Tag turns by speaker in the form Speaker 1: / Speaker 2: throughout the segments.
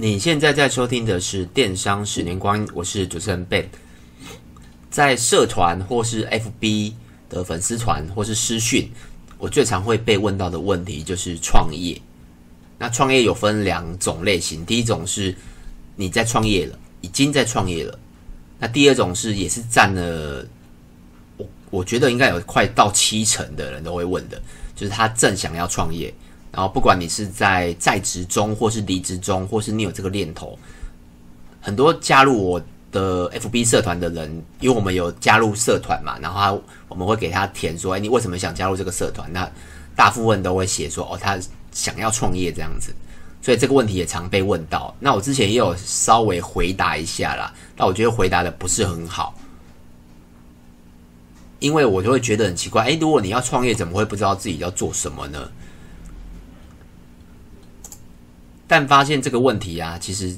Speaker 1: 你现在在收听的是《电商十年光阴》，我是主持人 Ben。在社团或是 FB 的粉丝团或是私讯，我最常会被问到的问题就是创业。那创业有分两种类型，第一种是你在创业了，已经在创业了；那第二种是也是占了我我觉得应该有快到七成的人都会问的，就是他正想要创业。然后，不管你是在在职中，或是离职中，或是你有这个念头，很多加入我的 FB 社团的人，因为我们有加入社团嘛，然后他我们会给他填说：“哎，你为什么想加入这个社团？”那大部分都会写说：“哦，他想要创业这样子。”所以这个问题也常被问到。那我之前也有稍微回答一下啦，但我觉得回答的不是很好，因为我就会觉得很奇怪：哎，如果你要创业，怎么会不知道自己要做什么呢？但发现这个问题啊，其实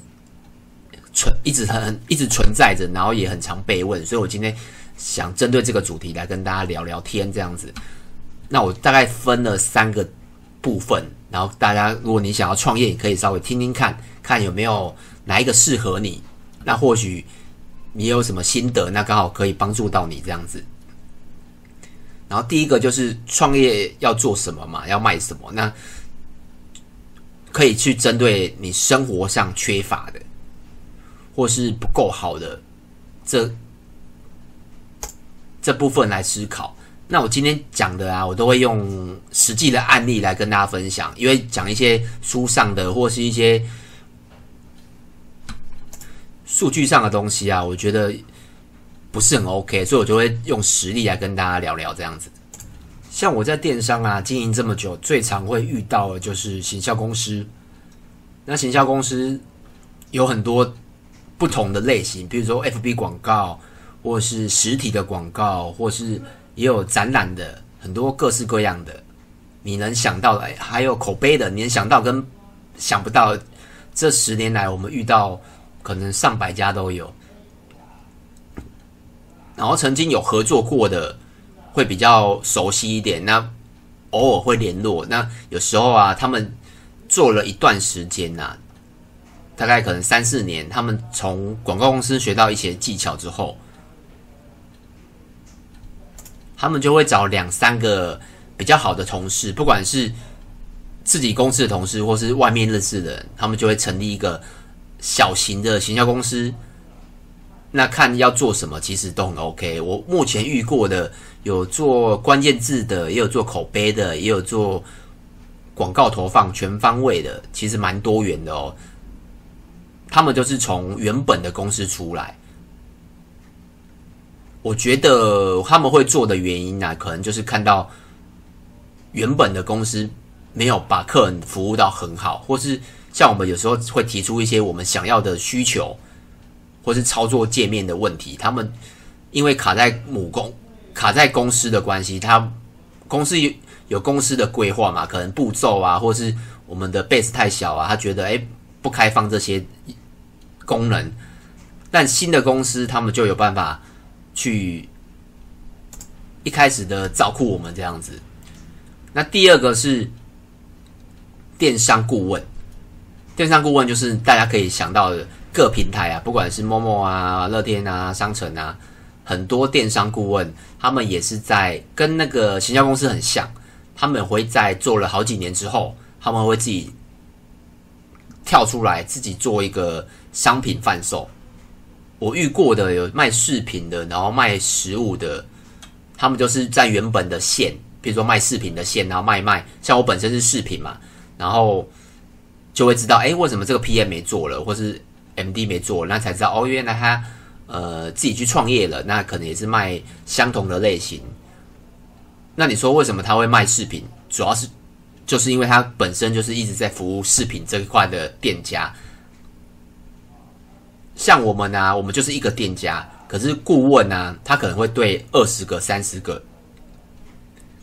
Speaker 1: 存一直很一直存在着，然后也很常被问，所以我今天想针对这个主题来跟大家聊聊天，这样子。那我大概分了三个部分，然后大家如果你想要创业，你可以稍微听听看，看有没有哪一个适合你。那或许你有什么心得，那刚好可以帮助到你这样子。然后第一个就是创业要做什么嘛，要卖什么？那可以去针对你生活上缺乏的，或是不够好的这这部分来思考。那我今天讲的啊，我都会用实际的案例来跟大家分享，因为讲一些书上的或是一些数据上的东西啊，我觉得不是很 OK，所以我就会用实例来跟大家聊聊这样子。像我在电商啊经营这么久，最常会遇到的就是行销公司。那行销公司有很多不同的类型，比如说 FB 广告，或是实体的广告，或是也有展览的，很多各式各样的。你能想到的，还有口碑的，你能想到跟想不到。这十年来，我们遇到可能上百家都有，然后曾经有合作过的。会比较熟悉一点，那偶尔会联络。那有时候啊，他们做了一段时间呐、啊，大概可能三四年，他们从广告公司学到一些技巧之后，他们就会找两三个比较好的同事，不管是自己公司的同事，或是外面认识的人，他们就会成立一个小型的行销公司。那看要做什么，其实都很 OK。我目前遇过的。有做关键字的，也有做口碑的，也有做广告投放全方位的，其实蛮多元的哦。他们就是从原本的公司出来，我觉得他们会做的原因呢、啊，可能就是看到原本的公司没有把客人服务到很好，或是像我们有时候会提出一些我们想要的需求，或是操作界面的问题，他们因为卡在母公。卡在公司的关系，他公司有有公司的规划嘛？可能步骤啊，或是我们的 base 太小啊，他觉得诶不开放这些功能。但新的公司他们就有办法去一开始的照顾我们这样子。那第二个是电商顾问，电商顾问就是大家可以想到的各平台啊，不管是陌陌啊、乐天啊、商城啊。很多电商顾问，他们也是在跟那个行销公司很像，他们会在做了好几年之后，他们会自己跳出来，自己做一个商品贩售。我遇过的有卖饰品的，然后卖食物的，他们就是在原本的线，比如说卖饰品的线，然后卖卖。像我本身是饰品嘛，然后就会知道，哎，为什么这个 PM 没做了，或是 MD 没做，那才知道，哦，原来他。呃，自己去创业了，那可能也是卖相同的类型。那你说为什么他会卖饰品？主要是就是因为他本身就是一直在服务饰品这一块的店家。像我们呢、啊，我们就是一个店家，可是顾问呢、啊，他可能会对二十个、三十个，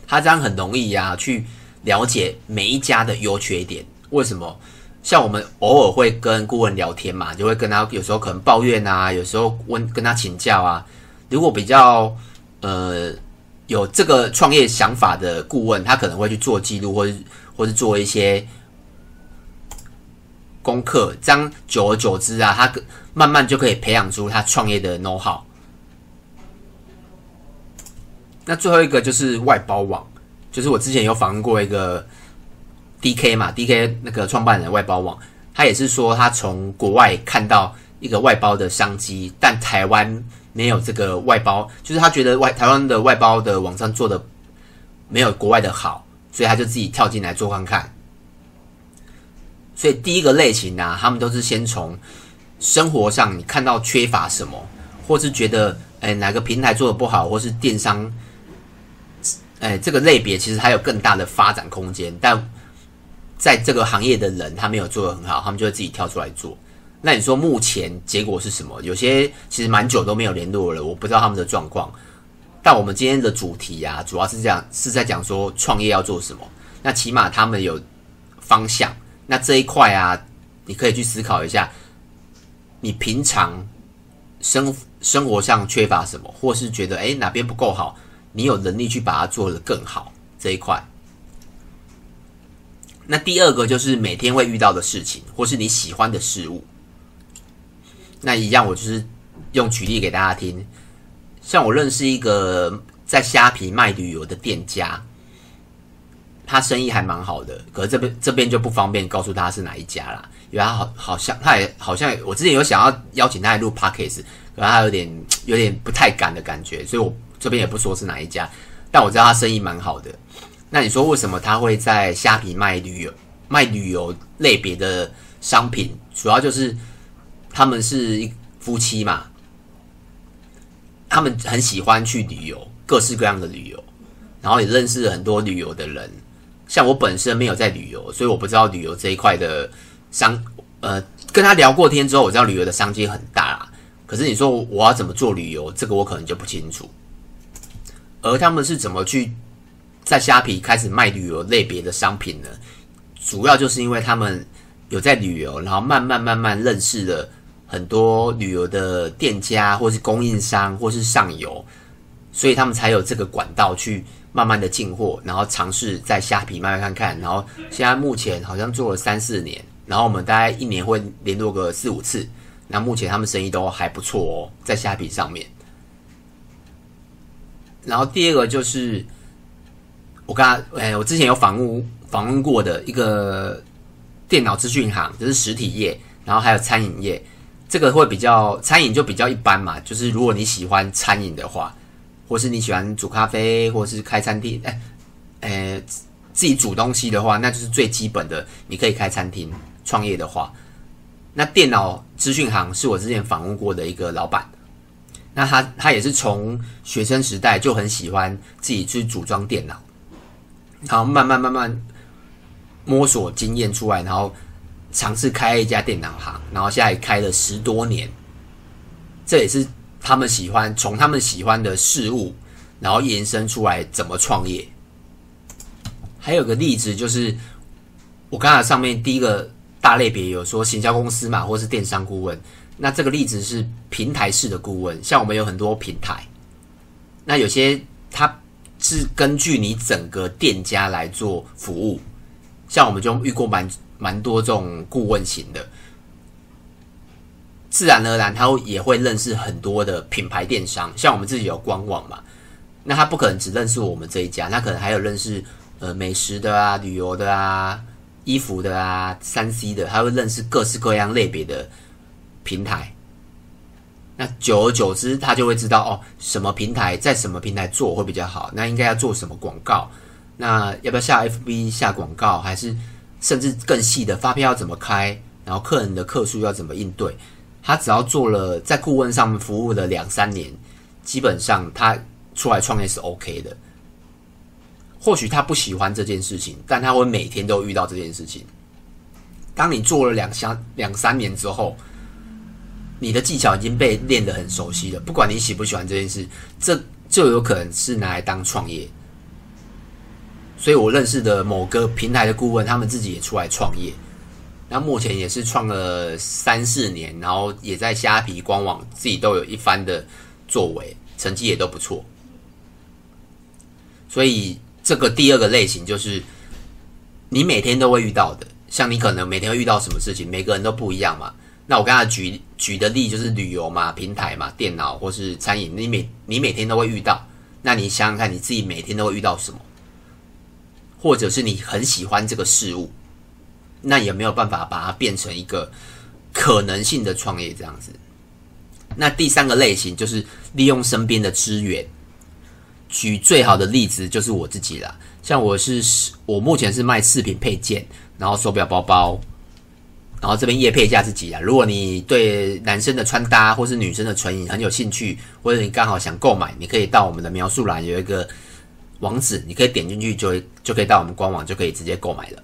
Speaker 1: 他这样很容易呀、啊，去了解每一家的优缺点。为什么？像我们偶尔会跟顾问聊天嘛，就会跟他有时候可能抱怨啊，有时候问跟他请教啊。如果比较呃有这个创业想法的顾问，他可能会去做记录，或是或是做一些功课，这样久而久之啊，他慢慢就可以培养出他创业的 know how。那最后一个就是外包网，就是我之前有访问过一个 DK 嘛，DK 那个创办人外包网，他也是说他从国外看到一个外包的商机，但台湾没有这个外包，就是他觉得外台湾的外包的网站做的没有国外的好，所以他就自己跳进来做看看。所以第一个类型呢、啊，他们都是先从生活上你看到缺乏什么，或是觉得哎哪个平台做的不好，或是电商，哎这个类别其实还有更大的发展空间，但在这个行业的人他没有做得很好，他们就会自己跳出来做。那你说目前结果是什么？有些其实蛮久都没有联络了，我不知道他们的状况。但我们今天的主题啊，主要是这样是在讲说创业要做什么。那起码他们有方向。那这一块啊，你可以去思考一下，你平常生生活上缺乏什么，或是觉得诶哪边不够好，你有能力去把它做得更好这一块。那第二个就是每天会遇到的事情，或是你喜欢的事物。那一样，我就是用举例给大家听。像我认识一个在虾皮卖旅游的店家。他生意还蛮好的，可是这边这边就不方便告诉他是哪一家啦，因为他好好像他也好像我之前有想要邀请他来录 podcast，可是他有点有点不太敢的感觉，所以我这边也不说是哪一家，但我知道他生意蛮好的。那你说为什么他会在虾皮卖旅游卖旅游类别的商品？主要就是他们是一夫妻嘛，他们很喜欢去旅游，各式各样的旅游，然后也认识了很多旅游的人。像我本身没有在旅游，所以我不知道旅游这一块的商，呃，跟他聊过天之后，我知道旅游的商机很大啦。可是你说我要怎么做旅游，这个我可能就不清楚。而他们是怎么去在虾皮开始卖旅游类别的商品呢？主要就是因为他们有在旅游，然后慢慢慢慢认识了很多旅游的店家，或是供应商，或是上游，所以他们才有这个管道去。慢慢的进货，然后尝试在虾皮卖卖看看，然后现在目前好像做了三四年，然后我们大概一年会联络个四五次，那目前他们生意都还不错哦，在虾皮上面。然后第二个就是我刚刚哎，我之前有访问访问过的一个电脑资讯行，就是实体业，然后还有餐饮业，这个会比较餐饮就比较一般嘛，就是如果你喜欢餐饮的话。或是你喜欢煮咖啡，或是开餐厅，哎，呃，自己煮东西的话，那就是最基本的。你可以开餐厅创业的话，那电脑资讯行是我之前访问过的一个老板。那他他也是从学生时代就很喜欢自己去组装电脑，然后慢慢慢慢摸索经验出来，然后尝试开一家电脑行，然后现在开了十多年，这也是。他们喜欢从他们喜欢的事物，然后延伸出来怎么创业。还有个例子就是，我刚才上面第一个大类别有说行销公司嘛，或是电商顾问。那这个例子是平台式的顾问，像我们有很多平台，那有些它是根据你整个店家来做服务，像我们就遇过蛮蛮多这种顾问型的。自然而然，他会也会认识很多的品牌电商，像我们自己有官网嘛，那他不可能只认识我们这一家，他可能还有认识呃美食的啊、旅游的啊、衣服的啊、三 C 的，他会认识各式各样类别的平台。那久而久之，他就会知道哦，什么平台在什么平台做会比较好，那应该要做什么广告，那要不要下 FB 下广告，还是甚至更细的发票要怎么开，然后客人的客数要怎么应对。他只要做了在顾问上面服务了两三年，基本上他出来创业是 OK 的。或许他不喜欢这件事情，但他会每天都遇到这件事情。当你做了两三两三年之后，你的技巧已经被练得很熟悉了。不管你喜不喜欢这件事，这就有可能是拿来当创业。所以我认识的某个平台的顾问，他们自己也出来创业。那目前也是创了三四年，然后也在虾皮官网自己都有一番的作为，成绩也都不错。所以这个第二个类型就是你每天都会遇到的，像你可能每天会遇到什么事情，每个人都不一样嘛。那我刚才举举的例就是旅游嘛、平台嘛、电脑或是餐饮，你每你每天都会遇到。那你想想看，你自己每天都会遇到什么？或者是你很喜欢这个事物，那也没有办法把它变成一个可能性的创业这样子。那第三个类型就是利用身边的资源。举最好的例子就是我自己啦，像我是我目前是卖饰品配件，然后手表、包包，然后这边业配一下自己啊。如果你对男生的穿搭或是女生的唇影很有兴趣，或者你刚好想购买，你可以到我们的描述栏有一个网址，你可以点进去就就可以到我们官网就可以直接购买了。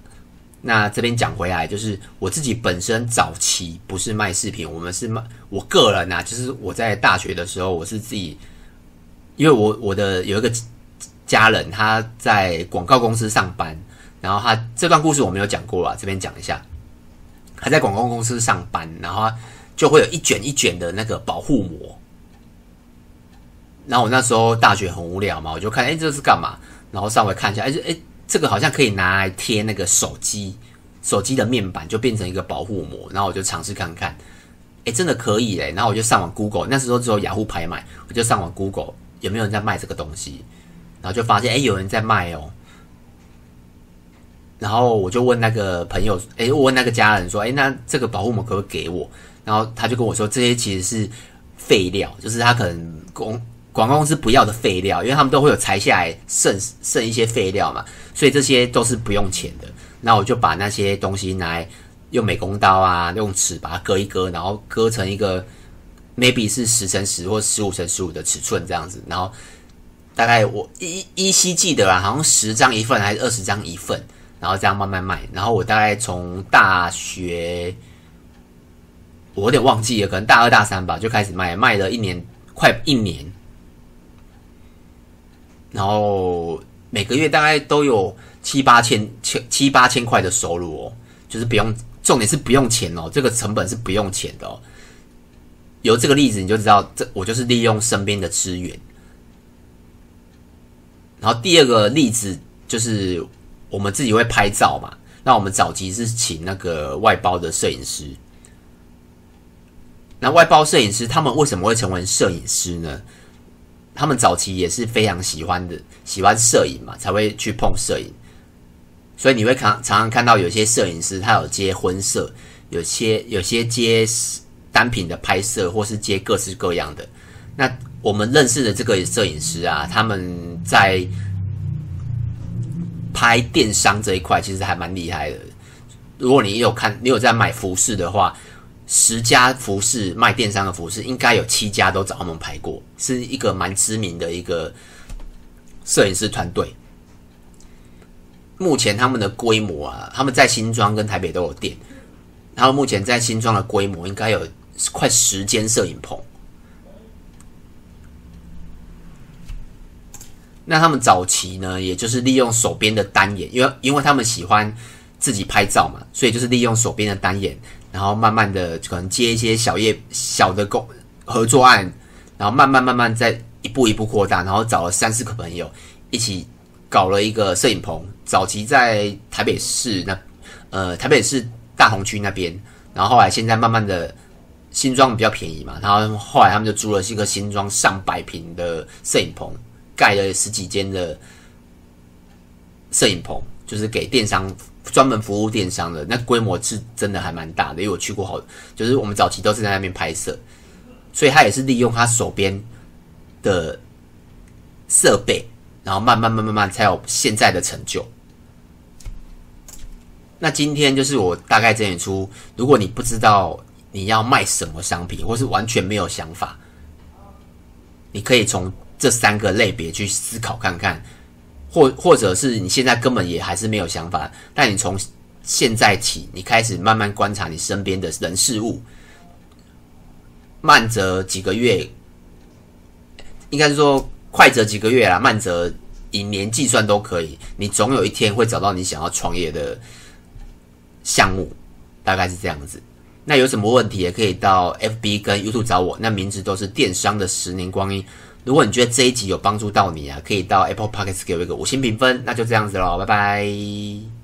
Speaker 1: 那这边讲回来，就是我自己本身早期不是卖饰品，我们是卖我个人啊，就是我在大学的时候，我是自己，因为我我的有一个家人他在广告公司上班，然后他这段故事我没有讲过啊，这边讲一下，他在广告公司上班，然后就会有一卷一卷的那个保护膜，然后我那时候大学很无聊嘛，我就看，哎，这是干嘛？然后稍微看一下，哎，哎。这个好像可以拿来贴那个手机，手机的面板就变成一个保护膜，然后我就尝试看看，哎，真的可以嘞！然后我就上网 Google，那时候只有雅虎拍卖，我就上网 Google 有没有人在卖这个东西，然后就发现哎有人在卖哦，然后我就问那个朋友，哎，我问那个家人说，哎，那这个保护膜可不可以给我？然后他就跟我说，这些其实是废料，就是他可能公。广告公司不要的废料，因为他们都会有裁下来剩剩一些废料嘛，所以这些都是不用钱的。那我就把那些东西拿来用美工刀啊，用尺把它割一割，然后割成一个 maybe 是十乘十或十五乘十五的尺寸这样子。然后大概我依依稀记得啊，好像十张一份还是二十张一份，然后这样慢慢卖。然后我大概从大学我有点忘记了，可能大二大三吧就开始卖，卖了一年快一年。然后每个月大概都有七八千千七八千块的收入哦，就是不用，重点是不用钱哦，这个成本是不用钱的哦。有这个例子你就知道，这我就是利用身边的资源。然后第二个例子就是我们自己会拍照嘛，那我们早期是请那个外包的摄影师。那外包摄影师他们为什么会成为摄影师呢？他们早期也是非常喜欢的，喜欢摄影嘛，才会去碰摄影。所以你会看常常看到有些摄影师，他有接婚摄，有些有些接单品的拍摄，或是接各式各样的。那我们认识的这个摄影师啊，他们在拍电商这一块其实还蛮厉害的。如果你有看，你有在买服饰的话。十家服饰卖电商的服饰，应该有七家都找他们拍过，是一个蛮知名的一个摄影师团队。目前他们的规模啊，他们在新庄跟台北都有店。他们目前在新庄的规模应该有快十间摄影棚。那他们早期呢，也就是利用手边的单眼，因为因为他们喜欢自己拍照嘛，所以就是利用手边的单眼。然后慢慢的可能接一些小业小的工合作案，然后慢慢慢慢再一步一步扩大，然后找了三四个朋友一起搞了一个摄影棚。早期在台北市那呃台北市大同区那边，然后后来现在慢慢的新庄比较便宜嘛，然后后来他们就租了一个新庄上百平的摄影棚，盖了十几间的摄影棚，就是给电商。专门服务电商的，那规模是真的还蛮大的，因为我去过好，就是我们早期都是在那边拍摄，所以他也是利用他手边的设备，然后慢慢慢慢慢才有现在的成就。那今天就是我大概整理出，如果你不知道你要卖什么商品，或是完全没有想法，你可以从这三个类别去思考看看。或或者是你现在根本也还是没有想法，但你从现在起，你开始慢慢观察你身边的人事物，慢则几个月，应该是说快则几个月啦，慢则以年计算都可以，你总有一天会找到你想要创业的项目，大概是这样子。那有什么问题也可以到 FB 跟 YouTube 找我，那名字都是电商的十年光阴。如果你觉得这一集有帮助到你啊，可以到 Apple Podcast 给我一个五星评分，那就这样子喽，拜拜。